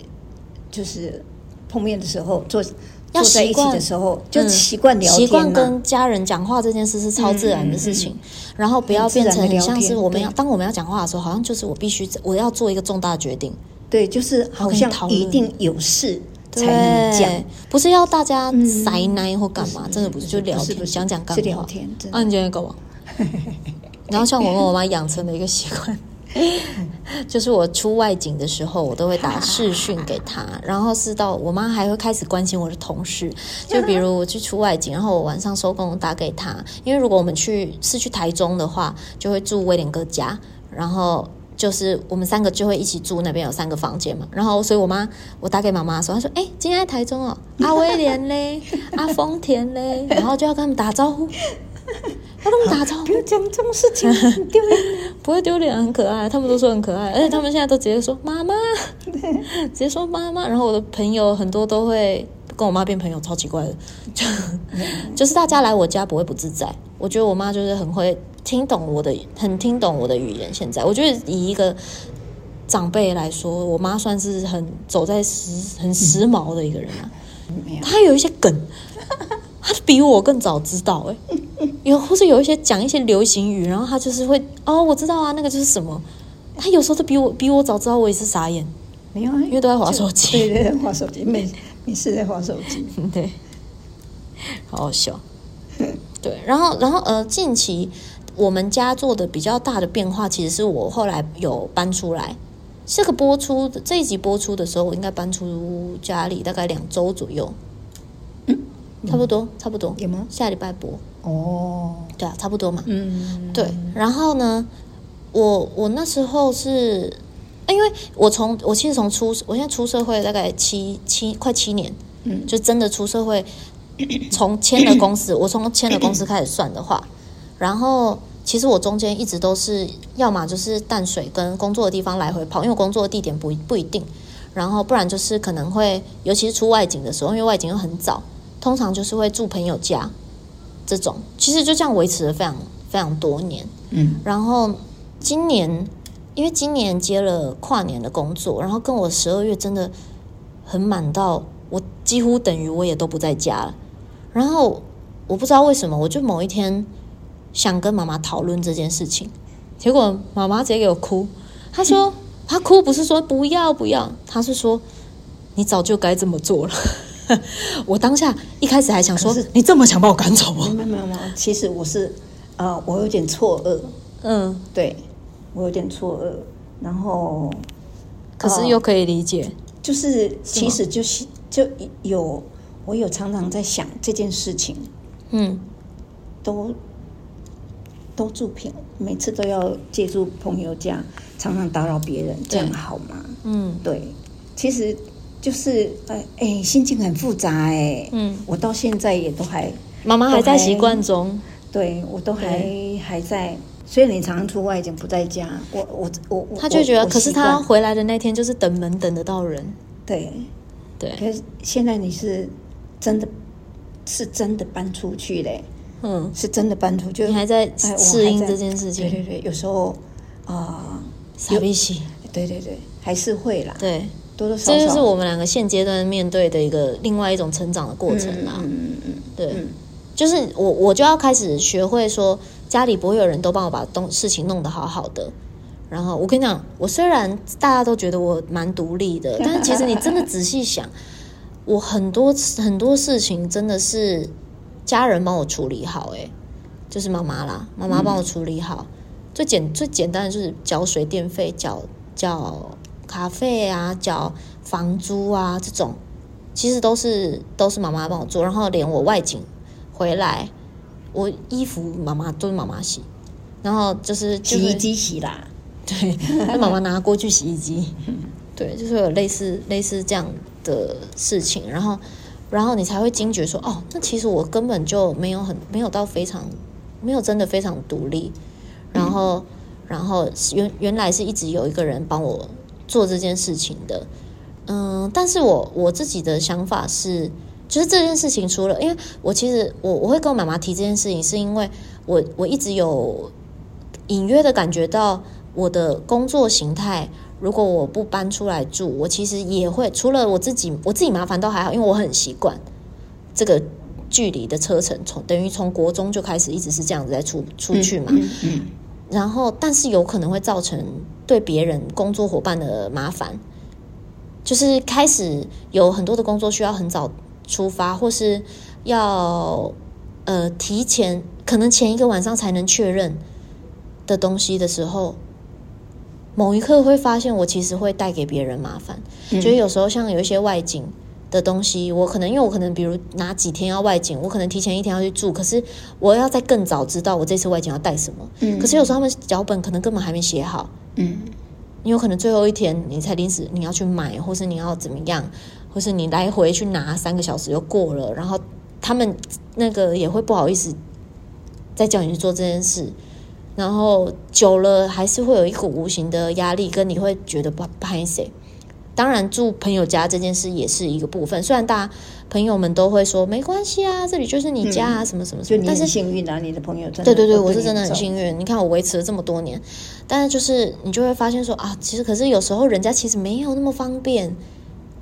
就是碰面的时候坐坐在一起的时候，就习惯聊天，习惯跟家人讲话这件事是超自然的事情。然后不要变成很像是我们要当我们要讲话的时候，好像就是我必须我要做一个重大决定。对，就是好像一定有事才能讲，不是要大家塞奶或干嘛，真的不是，就聊天，讲讲干话。聊天，啊，你今天干嘛？然后像我跟我妈养成的一个习惯。就是我出外景的时候，我都会打视讯给他，然后是到我妈还会开始关心我的同事，就比如我去出外景，然后我晚上收工打给他，因为如果我们去是去台中的话，就会住威廉哥家，然后就是我们三个就会一起住那边有三个房间嘛，然后所以我妈我打给妈妈的时候，她说：“哎，今天在台中哦，阿威廉嘞，阿丰田嘞，然后就要跟他们打招呼。” 他们打招呼，不要讲这种事情，很丢脸。不会丢脸，很可爱。他们都说很可爱，而且他们现在都直接说妈妈，直接说妈妈。然后我的朋友很多都会跟我妈变朋友，超奇怪的。就就是大家来我家不会不自在。我觉得我妈就是很会听懂我的，很听懂我的语言。现在我觉得以一个长辈来说，我妈算是很走在时很时髦的一个人啊。她有一些梗。他比我更早知道哎、欸，有或是有一些讲一些流行语，然后他就是会哦，我知道啊，那个就是什么。他有时候都比我比我早知道，我也是傻眼。没有啊，因为都在划手机。对对对，滑手机，没没事在划手机。对，好好笑。对，然后然后呃，近期我们家做的比较大的变化，其实是我后来有搬出来。这个播出这一集播出的时候，我应该搬出家里大概两周左右。差不多，差不多有吗？下礼拜播哦，对啊，差不多嘛。嗯，对。然后呢，我我那时候是，因为我从我其实从出，我现在出社会大概七七快七年，嗯，就真的出社会，从签了公司，我从签了公司开始算的话，然后其实我中间一直都是，要么就是淡水跟工作的地方来回跑，因为我工作的地点不不一定，然后不然就是可能会，尤其是出外景的时候，因为外景又很早。通常就是会住朋友家，这种，其实就这样维持了非常非常多年。嗯，然后今年因为今年接了跨年的工作，然后跟我十二月真的很满到我几乎等于我也都不在家了。然后我不知道为什么，我就某一天想跟妈妈讨论这件事情，结果妈妈直接给我哭。她说：“ 她哭不是说不要不要，她是说你早就该这么做了。” 我当下一开始还想说：“你这么想把我赶走吗？”没有没有没有，其实我是啊、呃，我有点错愕。嗯，对，我有点错愕，然后可是又可以理解，呃、就是其实就是就有。我有常常在想这件事情，嗯，都都住平，每次都要借住朋友家，常常打扰别人，这样好吗？嗯，对，其实就是哎哎，心情很复杂哎，嗯，我到现在也都还，妈妈还在习惯中，对我都还还在，所以你常常出外景不在家，我我我他就觉得，可是他回来的那天就是等门等得到人，对对，可是现在你是。真的是真的搬出去嘞，嗯，是真的搬出去。你还在适应这件事情？对对对，有时候啊，傻逼气，对对对，还是会啦。对，多多少少，这就是我们两个现阶段面对的一个另外一种成长的过程啦。嗯嗯嗯，对，就是我我就要开始学会说，家里不会有人都帮我把东事情弄得好好的。然后我跟你讲，我虽然大家都觉得我蛮独立的，但是其实你真的仔细想。我很多很多事情真的是家人帮我处理好，诶，就是妈妈啦，妈妈帮我处理好。嗯、最简最简单的就是缴水电费、缴缴卡费啊、缴房租啊这种，其实都是都是妈妈帮我做。然后连我外景回来，我衣服妈妈都是妈妈洗，然后就是洗衣机洗啦，对，那妈妈拿锅去洗衣机，对，就是有类似类似这样的事情，然后，然后你才会惊觉说，哦，那其实我根本就没有很没有到非常没有真的非常独立，然后，然后原原来是一直有一个人帮我做这件事情的，嗯，但是我我自己的想法是，就是这件事情除了，因为我其实我我会跟我妈妈提这件事情，是因为我我一直有隐约的感觉到我的工作形态。如果我不搬出来住，我其实也会除了我自己，我自己麻烦都还好，因为我很习惯这个距离的车程，从等于从国中就开始一直是这样子在出出去嘛。然后，但是有可能会造成对别人工作伙伴的麻烦，就是开始有很多的工作需要很早出发，或是要呃提前，可能前一个晚上才能确认的东西的时候。某一刻会发现，我其实会带给别人麻烦。嗯、觉得有时候像有一些外景的东西，我可能因为我可能比如哪几天要外景，我可能提前一天要去住，可是我要在更早知道我这次外景要带什么。嗯、可是有时候他们脚本可能根本还没写好。嗯，你有可能最后一天你才临时你要去买，或是你要怎么样，或是你来回去拿三个小时就过了，然后他们那个也会不好意思再叫你去做这件事。然后久了还是会有一股无形的压力，跟你会觉得不拍谢。当然住朋友家这件事也是一个部分，虽然大家朋友们都会说没关系啊，这里就是你家啊，什么什么什么。但是幸运啊，你的朋友真的对对对，我是真的很幸运。你看我维持了这么多年，但是就是你就会发现说啊，其实可是有时候人家其实没有那么方便，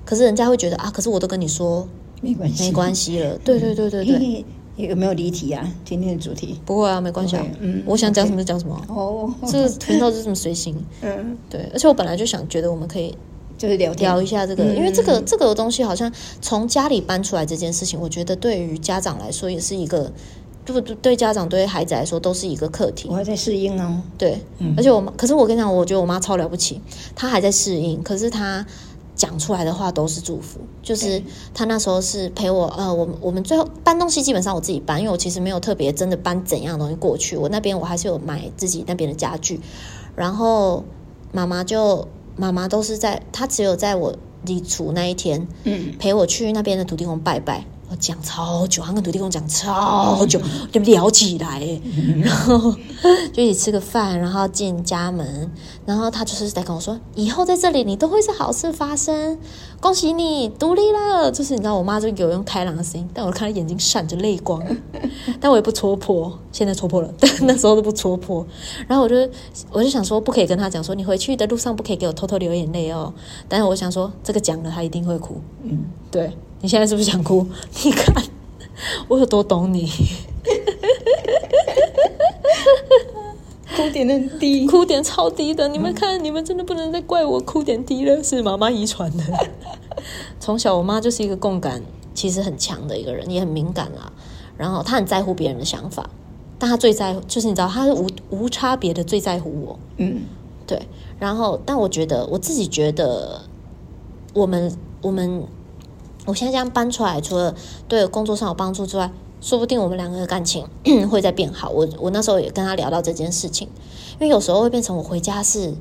可是人家会觉得啊，可是我都跟你说没关系，没关系了。对对对对对。有没有离题啊？今天的主题不会啊，没关系。嗯，我想讲什么就讲什么。哦，这个频道就这么随性。嗯，对。而且我本来就想觉得我们可以就是聊聊一下这个，因为这个这个东西好像从家里搬出来这件事情，我觉得对于家长来说也是一个，对对家长对孩子来说都是一个课题。我还在适应哦。对，而且我妈，可是我跟你讲，我觉得我妈超了不起，她还在适应，可是她。讲出来的话都是祝福，就是他那时候是陪我，呃，我我们最后搬东西基本上我自己搬，因为我其实没有特别真的搬怎样的东西过去，我那边我还是有买自己那边的家具，然后妈妈就妈妈都是在，她只有在我离除那一天，嗯，陪我去那边的土地公拜拜，我讲超久，他跟土地公讲超久，就聊起来，然后就一起吃个饭，然后进家门，然后他就是在跟我说，以后在这里你都会是好事发生，恭喜你独立了。就是你知道，我妈就给我用开朗的声音，但我看她眼睛闪着泪光，但我也不戳破，现在戳破了，但 那时候都不戳破。然后我就我就想说，不可以跟他讲说，你回去的路上不可以给我偷偷流眼泪哦。但是我想说，这个讲了他一定会哭，嗯，对。你现在是不是想哭？你看我有多懂你，哭点很低，哭点超低的。你们看，你们真的不能再怪我哭点低了，是妈妈遗传的。从小我妈就是一个共感其实很强的一个人，也很敏感啦。然后她很在乎别人的想法，但她最在乎就是你知道，她是无无差别的最在乎我。嗯，对。然后，但我觉得我自己觉得，我们我们。我现在这样搬出来，除了对工作上有帮助之外，说不定我们两个的感情 会再变好。我我那时候也跟他聊到这件事情，因为有时候会变成我回家是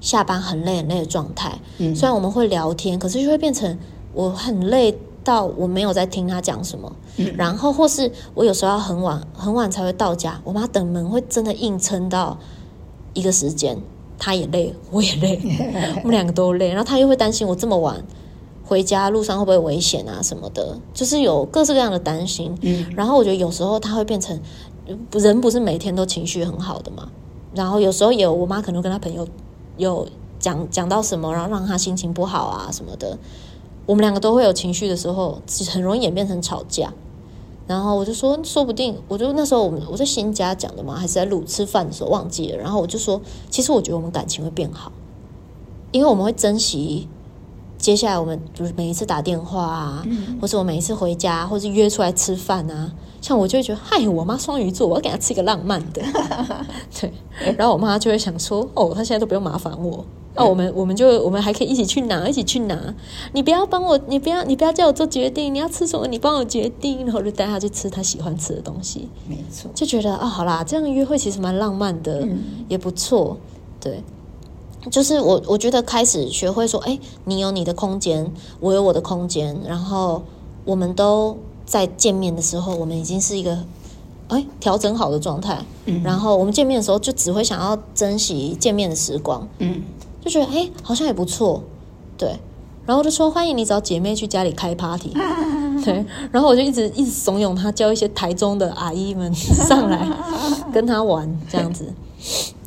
下班很累很累的状态。嗯，虽然我们会聊天，可是就会变成我很累到我没有在听他讲什么。嗯，然后或是我有时候要很晚很晚才会到家，我妈等门会真的硬撑到一个时间，她也累，我也累，我们两个都累，然后她又会担心我这么晚。回家路上会不会危险啊什么的，就是有各式各样的担心。嗯，然后我觉得有时候他会变成人不是每天都情绪很好的嘛。然后有时候也有我妈可能跟她朋友有讲讲到什么，然后让她心情不好啊什么的。我们两个都会有情绪的时候，很容易演变成吵架。然后我就说，说不定我就那时候我们我在新家讲的嘛，还是在路吃饭的时候忘记了。然后我就说，其实我觉得我们感情会变好，因为我们会珍惜。接下来我们就是每一次打电话啊，嗯、或是我每一次回家，或是约出来吃饭啊，像我就会觉得，嗨，我妈双鱼座，我要给她吃一个浪漫的，对。然后我妈就会想说，哦，她现在都不用麻烦我，那、我们我们就我们还可以一起去拿，一起去拿。你不要帮我，你不要你不要叫我做决定，你要吃什么，你帮我决定，然后就带她去吃她喜欢吃的东西。没错，就觉得啊、哦，好啦，这样的约会其实蛮浪漫的，嗯、也不错，对。就是我，我觉得开始学会说，哎，你有你的空间，我有我的空间，然后我们都在见面的时候，我们已经是一个哎调整好的状态。嗯，然后我们见面的时候，就只会想要珍惜见面的时光。嗯，就觉得哎，好像也不错，对。然后就说欢迎你找姐妹去家里开 party，对。然后我就一直一直怂恿她叫一些台中的阿姨们 上来跟她玩，这样子。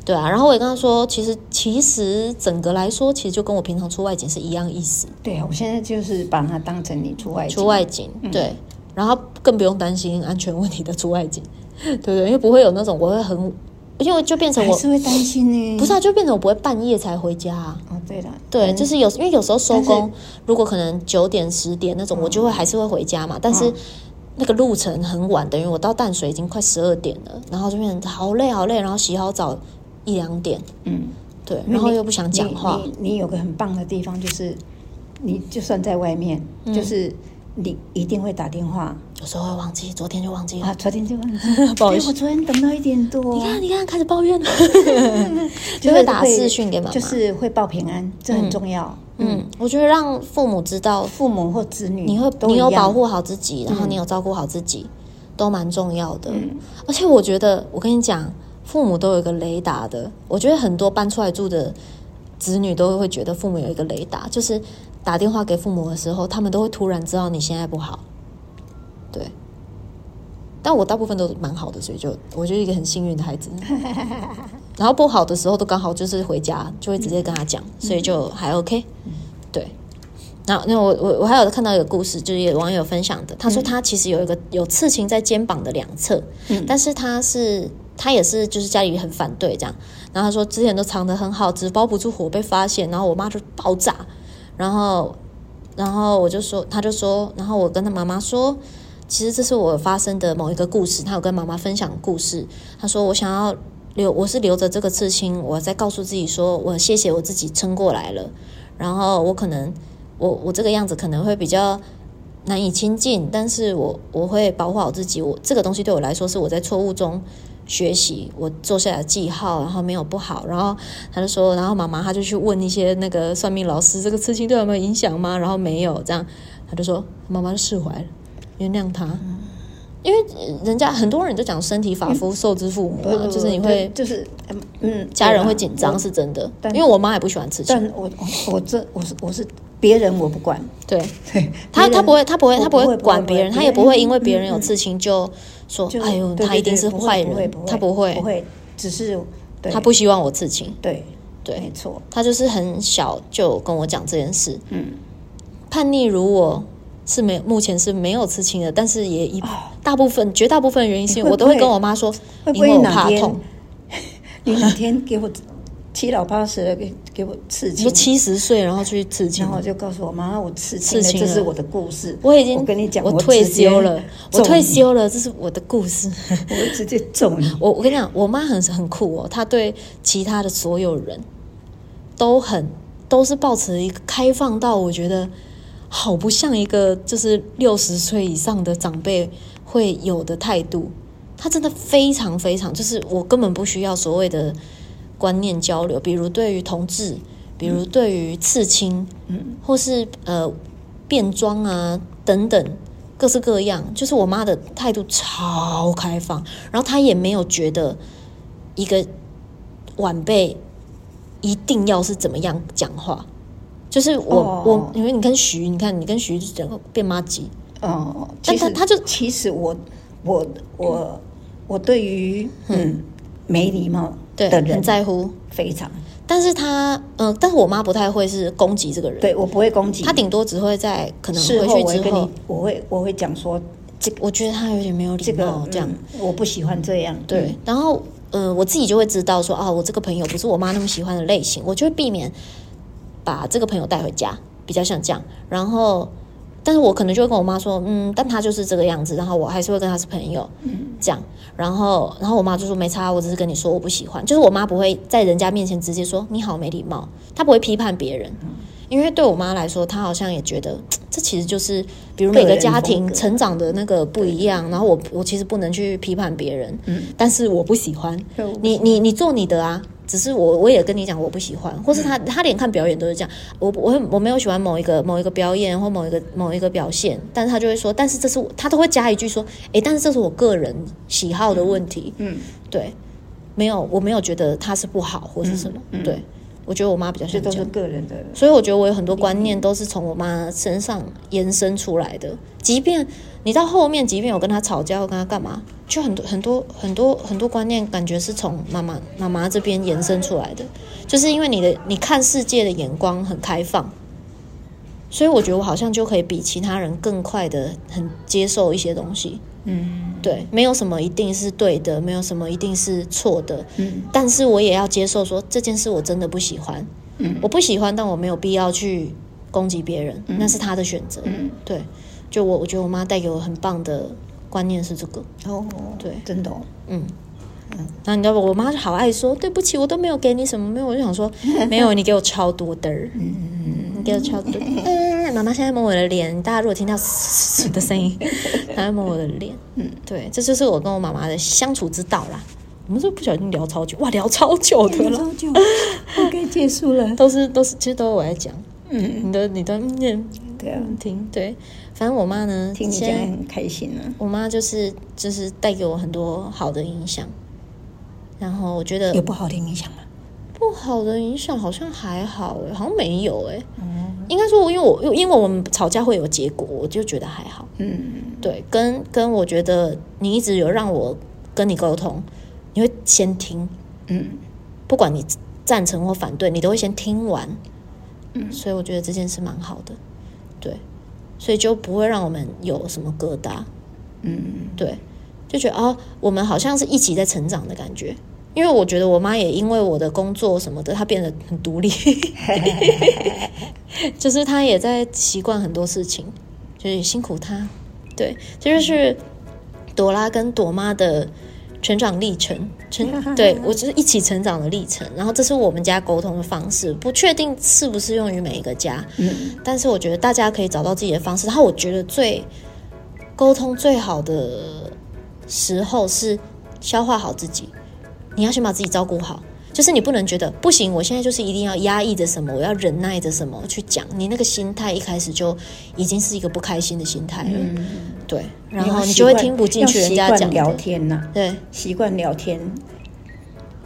对啊，然后我也跟他说，其实其实整个来说，其实就跟我平常出外景是一样意思。对啊，我现在就是把它当成你出外景。出外景，对，嗯、然后更不用担心安全问题的出外景，对不对？因为不会有那种我会很，因为就变成我还是会担心呢。不是啊，就变成我不会半夜才回家啊。哦，对的，对，就是有因为有时候收工，如果可能九点十点那种，我就会还是会回家嘛。哦、但是那个路程很晚，等于我到淡水已经快十二点了，然后就变成好累好累，然后洗好澡。一两点，嗯，对，然后又不想讲话。你你，你有个很棒的地方，就是你就算在外面，嗯、就是你一定会打电话。有时候会忘记，昨天就忘记了。啊，昨天就忘记了。不好意思，我昨天等到一点多。你看，你看，开始抱怨了。就会打视讯给妈妈，就是会报平安，这很重要。嗯，嗯，我觉得让父母知道，父母或子女，你会你有保护好自己，然后你有照顾好自己，嗯、都蛮重要的。嗯、而且我觉得，我跟你讲。父母都有一个雷达的，我觉得很多搬出来住的子女都会觉得父母有一个雷达，就是打电话给父母的时候，他们都会突然知道你现在不好。对，但我大部分都蛮好的，所以就我就是一个很幸运的孩子。然后不好的时候都刚好就是回家就会直接跟他讲，所以就还 OK。对，那那我我我还有看到一个故事，就是有网友分享的，他说他其实有一个有刺青在肩膀的两侧，嗯，但是他是。他也是，就是家里很反对这样，然后他说之前都藏得很好，只包不住火被发现，然后我妈就爆炸，然后，然后我就说，他就说，然后我跟他妈妈说，其实这是我发生的某一个故事，他有跟妈妈分享故事，他说我想要留，我是留着这个刺青，我在告诉自己说我谢谢我自己撑过来了，然后我可能我我这个样子可能会比较难以亲近，但是我我会保护好自己，我这个东西对我来说是我在错误中。学习，我做下来记号，然后没有不好，然后他就说，然后妈妈他就去问一些那个算命老师，这个刺青对我有没有影响吗？然后没有，这样他就说妈妈就释怀了。原谅他。嗯因为人家很多人都讲身体发肤受之父母啊，就是你会就是嗯，家人会紧张是真的。因为我妈也不喜欢刺青。但我我这我是我是别人我不管，对，他他不会他不会他不会管别人，他也不会因为别人有刺青就说哎呦他一定是坏人，他不会不会，只是他不希望我刺青。对对，没错，他就是很小就跟我讲这件事。嗯，叛逆如我。是没有，目前是没有刺青的，但是也一大部分、绝大部分原因是，我都会跟我妈说，因为我怕痛。你哪天给我七老八十了，给给我刺青？说七十岁然后去刺青，然后我就告诉我妈，我刺青了，这是我的故事。我已经跟你讲，我退休了，我退休了，这是我的故事。我会直接揍你。我我跟你讲，我妈很很酷哦，她对其他的所有人都很都是抱持一个开放到，我觉得。好不像一个就是六十岁以上的长辈会有的态度，她真的非常非常，就是我根本不需要所谓的观念交流，比如对于同志，比如对于刺青，嗯，或是呃变装啊等等，各式各样，就是我妈的态度超开放，然后她也没有觉得一个晚辈一定要是怎么样讲话。就是我、oh. 我，因为你跟徐，你看你跟徐整个变妈级哦，但他他就其实我我我我对于嗯没礼貌的人很在乎。非常，但是他嗯、呃，但是我妈不太会是攻击这个人，对我不会攻击，他顶多只会在可能回去之后，我会我会讲说这我觉得他有点没有礼貌，这样、嗯、我不喜欢这样，对，嗯、然后嗯、呃，我自己就会知道说啊，我这个朋友不是我妈那么喜欢的类型，我就会避免。把这个朋友带回家，比较像这样。然后，但是我可能就会跟我妈说，嗯，但他就是这个样子。然后我还是会跟他是朋友，嗯，这样。然后，然后我妈就说没差，我只是跟你说我不喜欢。就是我妈不会在人家面前直接说你好没礼貌，她不会批判别人。因为对我妈来说，她好像也觉得这其实就是，比如每个家庭成长的那个不一样。然后我我其实不能去批判别人，嗯，但是我不喜欢你你你做你的啊。只是我，我也跟你讲，我不喜欢，或是他，他连看表演都是这样。我，我，我没有喜欢某一个某一个表演或某一个某一个表现，但是他就会说，但是这是我，他都会加一句说，诶，但是这是我个人喜好的问题。嗯，对，没有，我没有觉得他是不好或是什么。嗯，对，我觉得我妈比较像这样。这都是个人的，所以我觉得我有很多观念都是从我妈身上延伸出来的，即便。你到后面，即便有跟他吵架，我跟他干嘛，就很多很多很多很多观念，感觉是从妈妈妈妈这边延伸出来的，就是因为你的你看世界的眼光很开放，所以我觉得我好像就可以比其他人更快的很接受一些东西。嗯，对，没有什么一定是对的，没有什么一定是错的。嗯，但是我也要接受说这件事我真的不喜欢。嗯，我不喜欢，但我没有必要去攻击别人，那是他的选择。嗯，对。就我，我觉得我妈带给我很棒的观念是这个哦，对，真的，嗯嗯。那你知道不？我妈就好爱说对不起，我都没有给你什么，没有，我就想说 没有，你给我超多的，嗯嗯，你给我超多。嗯，妈妈现在摸我的脸，大家如果听到嘶嘶的声音，她在摸我的脸。嗯，对，这就是我跟我妈妈的相处之道啦。我们是不小心聊超久，哇，聊超久的了，超久，我该结束了。都是都是，其实都是我在讲。嗯，你的你的念，对啊，听对。反正我妈呢，听起来很开心啊。我妈就是就是带给我很多好的影响，然后我觉得有不好的影响吗？不好的影响好像还好哎，好像没有哎。嗯，应该说，因为我因为我们吵架会有结果，我就觉得还好。嗯，对，跟跟我觉得你一直有让我跟你沟通，你会先听，嗯，不管你赞成或反对，你都会先听完。嗯，所以我觉得这件事蛮好的，对。所以就不会让我们有什么疙瘩，嗯，对，就觉得哦，我们好像是一起在成长的感觉。因为我觉得我妈也因为我的工作什么的，她变得很独立，就是她也在习惯很多事情，就是辛苦她。对，这就是朵拉跟朵妈的。成长历程，成 对我就是一起成长的历程。然后这是我们家沟通的方式，不确定适不适用于每一个家。嗯，但是我觉得大家可以找到自己的方式。然后我觉得最沟通最好的时候是消化好自己，你要先把自己照顾好。就是你不能觉得不行，我现在就是一定要压抑着什么，我要忍耐着什么去讲。你那个心态一开始就已经是一个不开心的心态了，嗯、对。然后你就会听不进去人家讲聊天呐、啊，对，习惯聊天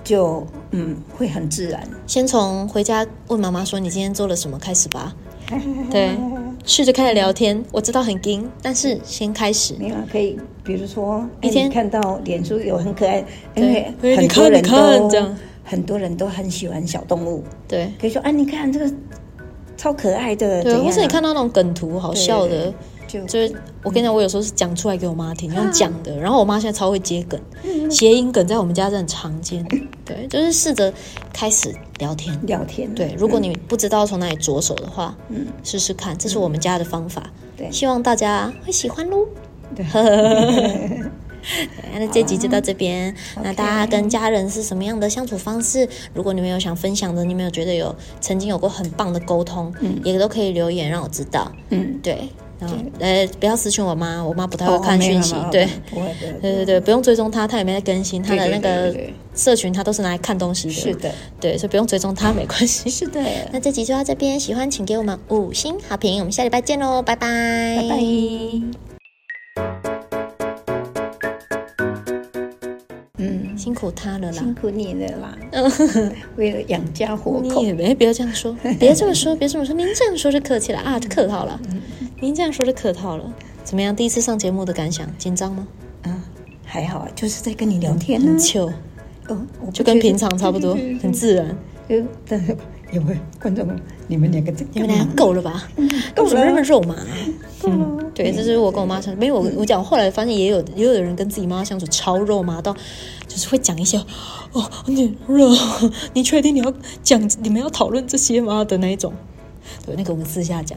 就嗯会很自然。先从回家问妈妈说你今天做了什么开始吧。对，试着开始聊天，我知道很惊，但是先开始。没有可以，比如说一天看到脸书有很可爱，因为对很多人都这样，很多人都很喜欢小动物。对，可以说啊，你看这个超可爱的，对，或是你看到那种梗图好笑的。就就是我跟你讲，我有时候是讲出来给我妈听，用讲的。然后我妈现在超会接梗，谐音梗在我们家是很常见。对，就是试着开始聊天，聊天。对，如果你不知道从哪里着手的话，嗯，试试看，这是我们家的方法。对，希望大家会喜欢喽。对，那这集就到这边。那大家跟家人是什么样的相处方式？如果你们有想分享的，你们有觉得有曾经有过很棒的沟通，嗯，也都可以留言让我知道。嗯，对。然后呃，不要私讯我妈，我妈不太会看讯息。对，对对对，不用追踪她，她也没在更新她的那个社群，她都是拿来看东西的。是的，对，所以不用追踪她，没关系。是的，那这集就到这边，喜欢请给我们五星好评，我们下礼拜见喽，拜拜，拜拜。辛苦他了啦，辛苦你了啦。为了养家活口，你也没不要这样说，别这么说，别这么说。您这样说就客气了啊，就客套了。您这样说就客套了。怎么样？第一次上节目的感想？紧张吗？嗯，还好啊，就是在跟你聊天呢。很糗，哦，就跟平常差不多，很自然。有没有观众？你们两个，你们俩够了吧？够了，那么肉麻。嗯，对，这是我跟我妈相处。没有，我我讲，后来发现也有也有的人跟自己妈相处超肉麻到。就是会讲一些哦，你热，你确定你要讲？你们要讨论这些吗？的那一种，对，那个我们私下讲。